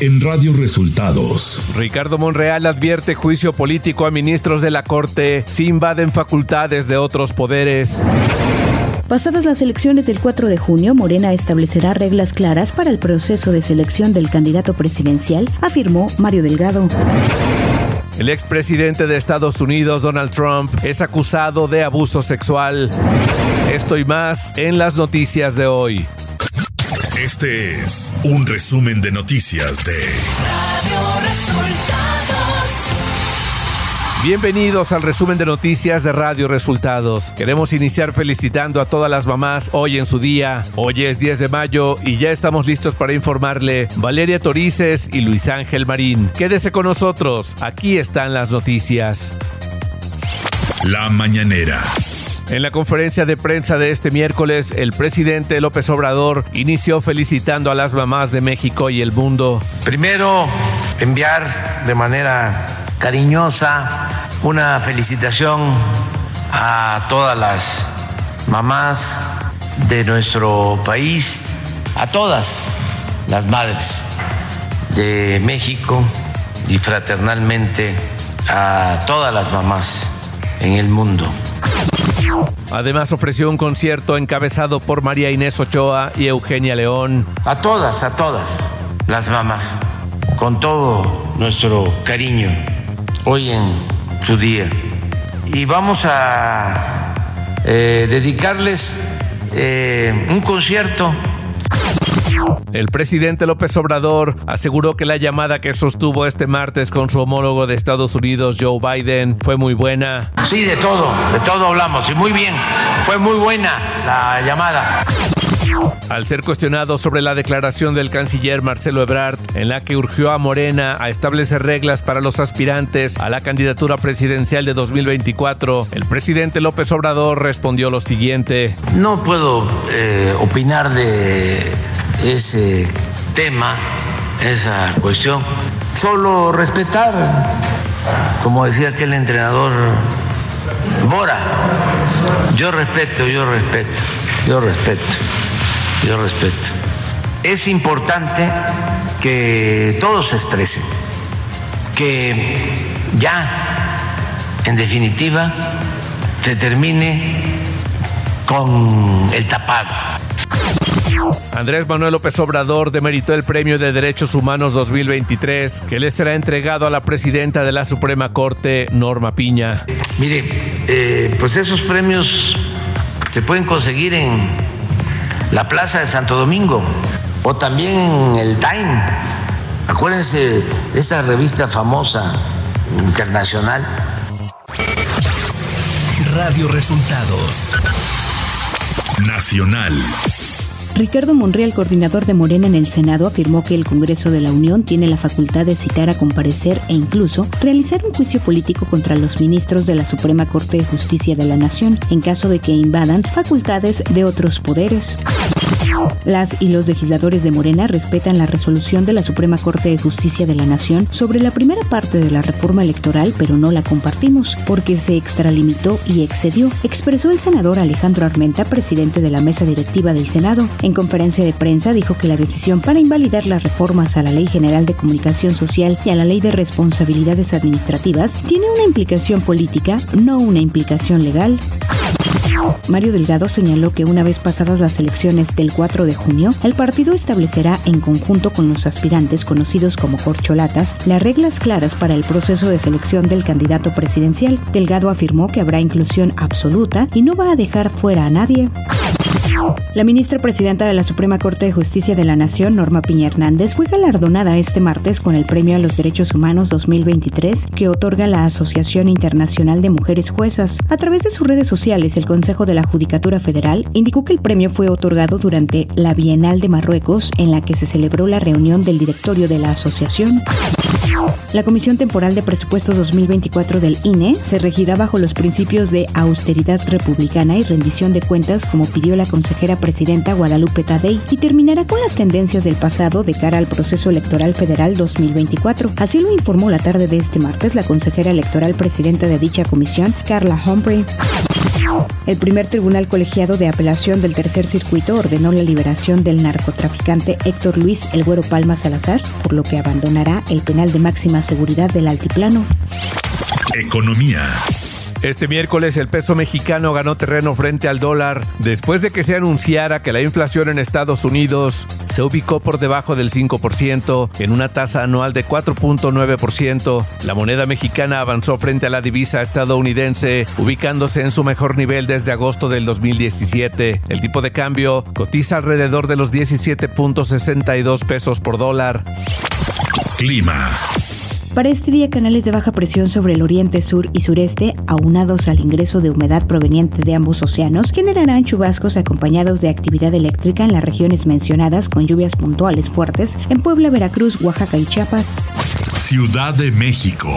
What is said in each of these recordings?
en Radio Resultados. Ricardo Monreal advierte juicio político a ministros de la Corte si invaden facultades de otros poderes. Pasadas las elecciones del 4 de junio, Morena establecerá reglas claras para el proceso de selección del candidato presidencial, afirmó Mario Delgado. El expresidente de Estados Unidos, Donald Trump, es acusado de abuso sexual. Esto y más en las noticias de hoy. Este es un resumen de noticias de Radio Resultados. Bienvenidos al resumen de noticias de Radio Resultados. Queremos iniciar felicitando a todas las mamás hoy en su día. Hoy es 10 de mayo y ya estamos listos para informarle Valeria Torices y Luis Ángel Marín. Quédese con nosotros, aquí están las noticias. La mañanera. En la conferencia de prensa de este miércoles, el presidente López Obrador inició felicitando a las mamás de México y el mundo. Primero, enviar de manera cariñosa una felicitación a todas las mamás de nuestro país, a todas las madres de México y fraternalmente a todas las mamás en el mundo. Además ofreció un concierto encabezado por María Inés Ochoa y Eugenia León. A todas, a todas las mamás, con todo nuestro cariño, hoy en su día. Y vamos a eh, dedicarles eh, un concierto el presidente López Obrador aseguró que la llamada que sostuvo este martes con su homólogo de Estados Unidos, Joe Biden, fue muy buena. Sí, de todo, de todo hablamos y muy bien. Fue muy buena la llamada. Al ser cuestionado sobre la declaración del canciller Marcelo Ebrard, en la que urgió a Morena a establecer reglas para los aspirantes a la candidatura presidencial de 2024, el presidente López Obrador respondió lo siguiente. No puedo eh, opinar de ese tema, esa cuestión. Solo respetar, como decía aquel entrenador Bora, yo respeto, yo respeto, yo respeto, yo respeto. Es importante que todos se expresen, que ya, en definitiva, se termine con el tapado Andrés Manuel López Obrador demeritó el Premio de Derechos Humanos 2023 que le será entregado a la presidenta de la Suprema Corte, Norma Piña. Mire, eh, pues esos premios se pueden conseguir en la Plaza de Santo Domingo o también en el Time. Acuérdense de esta revista famosa internacional. Radio Resultados Nacional. Ricardo Monreal, coordinador de Morena en el Senado, afirmó que el Congreso de la Unión tiene la facultad de citar a comparecer e incluso realizar un juicio político contra los ministros de la Suprema Corte de Justicia de la Nación en caso de que invadan facultades de otros poderes. Las y los legisladores de Morena respetan la resolución de la Suprema Corte de Justicia de la Nación sobre la primera parte de la reforma electoral, pero no la compartimos porque se extralimitó y excedió, expresó el senador Alejandro Armenta, presidente de la mesa directiva del Senado. En conferencia de prensa dijo que la decisión para invalidar las reformas a la Ley General de Comunicación Social y a la Ley de Responsabilidades Administrativas tiene una implicación política, no una implicación legal. Mario Delgado señaló que una vez pasadas las elecciones del 4 de junio, el partido establecerá en conjunto con los aspirantes conocidos como corcholatas las reglas claras para el proceso de selección del candidato presidencial. Delgado afirmó que habrá inclusión absoluta y no va a dejar fuera a nadie. La ministra presidenta de la Suprema Corte de Justicia de la Nación, Norma Piña Hernández, fue galardonada este martes con el Premio a los Derechos Humanos 2023 que otorga la Asociación Internacional de Mujeres Juezas. A través de sus redes sociales, el Consejo de la Judicatura Federal indicó que el premio fue otorgado durante la Bienal de Marruecos, en la que se celebró la reunión del directorio de la asociación. La Comisión Temporal de Presupuestos 2024 del INE se regirá bajo los principios de austeridad republicana y rendición de cuentas como pidió la consejera presidenta Guadalupe Tadei y terminará con las tendencias del pasado de cara al proceso electoral federal 2024. Así lo informó la tarde de este martes la consejera electoral presidenta de dicha comisión, Carla Humphrey. El primer tribunal colegiado de apelación del tercer circuito ordenó la liberación del narcotraficante Héctor Luis El Güero Palma Salazar, por lo que abandonará el penal de máxima seguridad del altiplano. Economía. Este miércoles el peso mexicano ganó terreno frente al dólar después de que se anunciara que la inflación en Estados Unidos se ubicó por debajo del 5% en una tasa anual de 4.9%. La moneda mexicana avanzó frente a la divisa estadounidense, ubicándose en su mejor nivel desde agosto del 2017. El tipo de cambio cotiza alrededor de los 17.62 pesos por dólar. Clima. Para este día, canales de baja presión sobre el oriente, sur y sureste, aunados al ingreso de humedad proveniente de ambos océanos, generarán chubascos acompañados de actividad eléctrica en las regiones mencionadas con lluvias puntuales fuertes en Puebla, Veracruz, Oaxaca y Chiapas. Ciudad de México.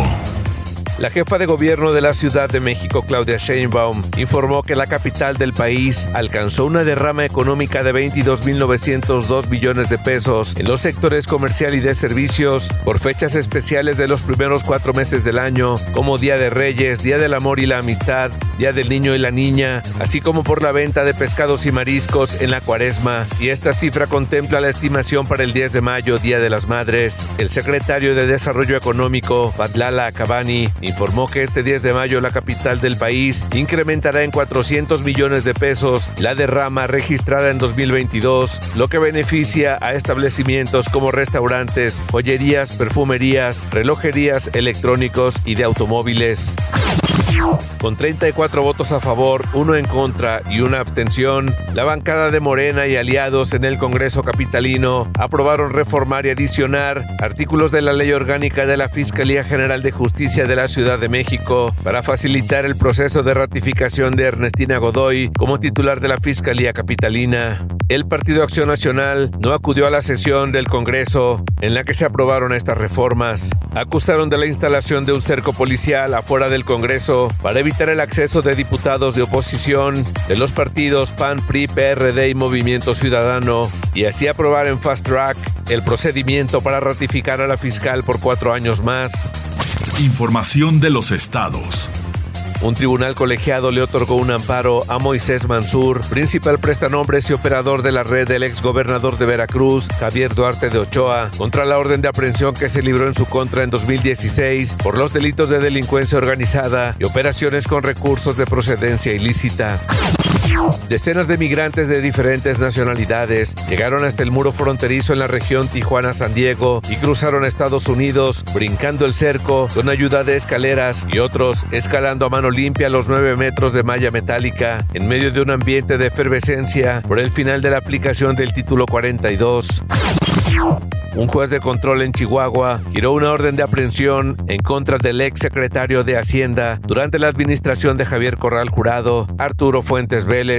La jefa de gobierno de la Ciudad de México, Claudia Sheinbaum, informó que la capital del país alcanzó una derrama económica de 22.902 millones de pesos en los sectores comercial y de servicios por fechas especiales de los primeros cuatro meses del año, como Día de Reyes, Día del Amor y la Amistad, Día del Niño y la Niña, así como por la venta de pescados y mariscos en la cuaresma. Y esta cifra contempla la estimación para el 10 de mayo, Día de las Madres. El secretario de Desarrollo Económico, Badlala Cabani, informó que este 10 de mayo la capital del país incrementará en 400 millones de pesos la derrama registrada en 2022, lo que beneficia a establecimientos como restaurantes, joyerías, perfumerías, relojerías electrónicos y de automóviles. Con 34 votos a favor, uno en contra y una abstención, la bancada de Morena y aliados en el Congreso Capitalino aprobaron reformar y adicionar artículos de la Ley Orgánica de la Fiscalía General de Justicia de la Ciudad de México para facilitar el proceso de ratificación de Ernestina Godoy como titular de la Fiscalía Capitalina. El Partido Acción Nacional no acudió a la sesión del Congreso en la que se aprobaron estas reformas. Acusaron de la instalación de un cerco policial afuera del Congreso para evitar el acceso de diputados de oposición de los partidos PAN, PRI, PRD y Movimiento Ciudadano y así aprobar en fast track el procedimiento para ratificar a la fiscal por cuatro años más. Información de los estados. Un tribunal colegiado le otorgó un amparo a Moisés Mansur, principal prestanombres y operador de la red del exgobernador de Veracruz, Javier Duarte de Ochoa, contra la orden de aprehensión que se libró en su contra en 2016 por los delitos de delincuencia organizada y operaciones con recursos de procedencia ilícita. Decenas de migrantes de diferentes nacionalidades llegaron hasta el muro fronterizo en la región Tijuana-San Diego y cruzaron Estados Unidos, brincando el cerco con ayuda de escaleras y otros escalando a mano limpia los 9 metros de malla metálica en medio de un ambiente de efervescencia por el final de la aplicación del título 42. Un juez de control en Chihuahua giró una orden de aprehensión en contra del ex secretario de Hacienda durante la administración de Javier Corral Jurado, Arturo Fuentes Vélez,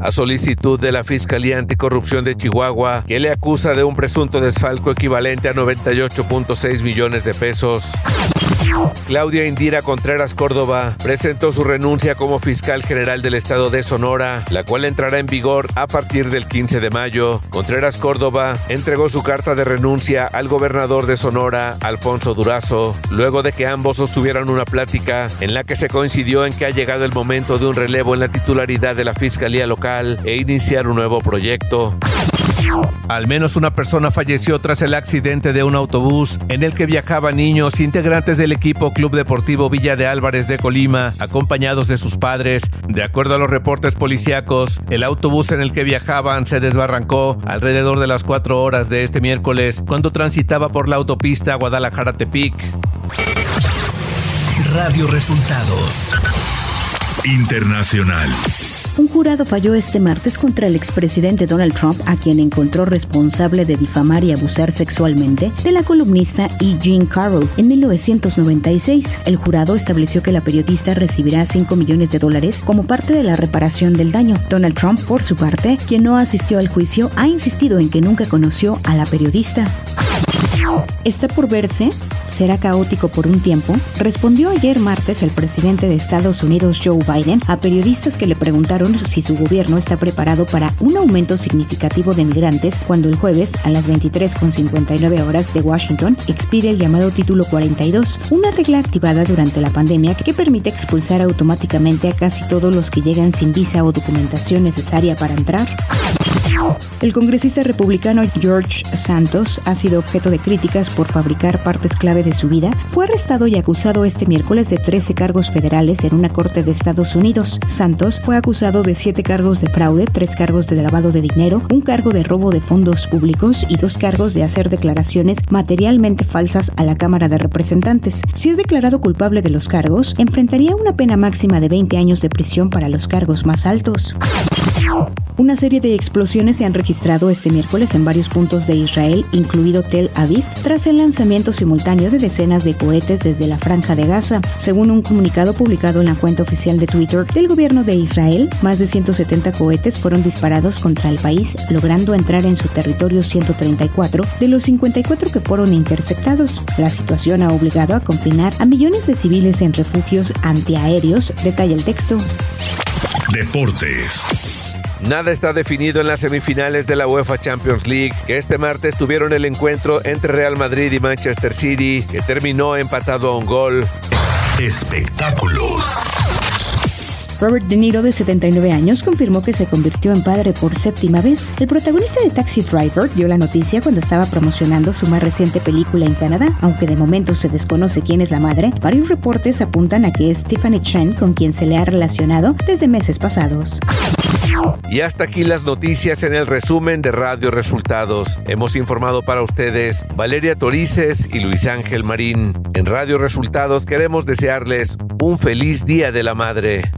a solicitud de la Fiscalía Anticorrupción de Chihuahua, que le acusa de un presunto desfalco equivalente a 98.6 millones de pesos. Claudia Indira Contreras Córdoba presentó su renuncia como fiscal general del estado de Sonora, la cual entrará en vigor a partir del 15 de mayo. Contreras Córdoba entregó su carta de renuncia al gobernador de Sonora, Alfonso Durazo, luego de que ambos sostuvieran una plática en la que se coincidió en que ha llegado el momento de un relevo en la titularidad de la Fiscalía local e iniciar un nuevo proyecto. Al menos una persona falleció tras el accidente de un autobús en el que viajaban niños integrantes del equipo Club Deportivo Villa de Álvarez de Colima, acompañados de sus padres. De acuerdo a los reportes policíacos, el autobús en el que viajaban se desbarrancó alrededor de las 4 horas de este miércoles cuando transitaba por la autopista Guadalajara-Tepic. Radio Resultados Internacional. Un jurado falló este martes contra el expresidente Donald Trump, a quien encontró responsable de difamar y abusar sexualmente de la columnista E. Jean Carroll en 1996. El jurado estableció que la periodista recibirá 5 millones de dólares como parte de la reparación del daño. Donald Trump, por su parte, quien no asistió al juicio, ha insistido en que nunca conoció a la periodista. Está por verse será caótico por un tiempo, respondió ayer martes el presidente de Estados Unidos Joe Biden a periodistas que le preguntaron si su gobierno está preparado para un aumento significativo de migrantes cuando el jueves a las 23.59 horas de Washington expire el llamado Título 42, una regla activada durante la pandemia que permite expulsar automáticamente a casi todos los que llegan sin visa o documentación necesaria para entrar. El congresista republicano George Santos ha sido objeto de críticas por fabricar partes clave de su vida. Fue arrestado y acusado este miércoles de 13 cargos federales en una corte de Estados Unidos. Santos fue acusado de 7 cargos de fraude, 3 cargos de lavado de dinero, un cargo de robo de fondos públicos y dos cargos de hacer declaraciones materialmente falsas a la Cámara de Representantes. Si es declarado culpable de los cargos, enfrentaría una pena máxima de 20 años de prisión para los cargos más altos. Una serie de explosiones se han registrado este miércoles en varios puntos de Israel, incluido Tel Aviv, tras el lanzamiento simultáneo de decenas de cohetes desde la franja de Gaza. Según un comunicado publicado en la cuenta oficial de Twitter del gobierno de Israel, más de 170 cohetes fueron disparados contra el país, logrando entrar en su territorio 134 de los 54 que fueron interceptados. La situación ha obligado a confinar a millones de civiles en refugios antiaéreos, detalla el texto. Deportes. Nada está definido en las semifinales de la UEFA Champions League, que este martes tuvieron el encuentro entre Real Madrid y Manchester City, que terminó empatado a un gol. Espectáculos. Robert De Niro, de 79 años, confirmó que se convirtió en padre por séptima vez. El protagonista de Taxi Driver dio la noticia cuando estaba promocionando su más reciente película en Canadá. Aunque de momento se desconoce quién es la madre, varios reportes apuntan a que es Tiffany Chen con quien se le ha relacionado desde meses pasados. Y hasta aquí las noticias en el resumen de Radio Resultados. Hemos informado para ustedes Valeria Torices y Luis Ángel Marín. En Radio Resultados queremos desearles un feliz Día de la Madre.